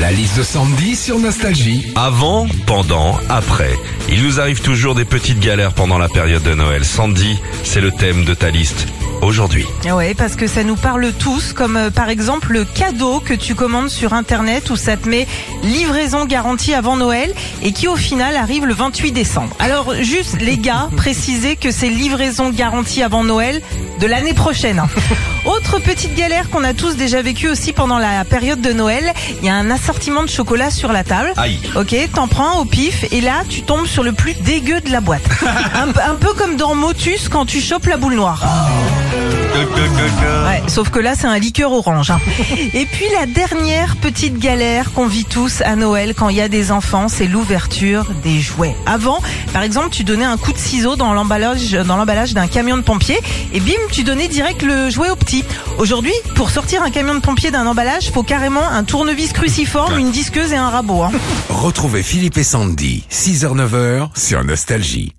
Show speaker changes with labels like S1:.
S1: La liste de Sandy sur Nostalgie.
S2: Avant, pendant, après. Il nous arrive toujours des petites galères pendant la période de Noël. Sandy, c'est le thème de ta liste aujourd'hui.
S3: Ah Ouais, parce que ça nous parle tous, comme euh, par exemple le cadeau que tu commandes sur internet où ça te met livraison garantie avant Noël et qui au final arrive le 28 décembre. Alors juste les gars, précisez que c'est livraison garantie avant Noël de l'année prochaine. Autre petite galère qu'on a tous déjà vécu aussi pendant la période de Noël, il y a un assortiment de chocolat sur la table.
S2: Aïe.
S3: Ok, t'en prends au pif et là tu tombes sur le plus dégueu de la boîte. un, peu- un peu comme dans Motus quand tu chopes la boule noire. Ouais, sauf que là, c'est un liqueur orange. hein. Et puis la dernière petite galère qu'on vit tous à Noël quand il y a des enfants, c'est l'ouverture des jouets. Avant, par exemple, tu donnais un coup de ciseau dans l'emballage, dans l'emballage d'un camion de pompiers, et bim, tu donnais direct le jouet au petit. Aujourd'hui, pour sortir un camion de pompier d'un emballage, faut carrément un tournevis cruciforme, une disqueuse et un rabot. hein.
S1: Retrouvez Philippe et Sandy, 6h-9h sur Nostalgie.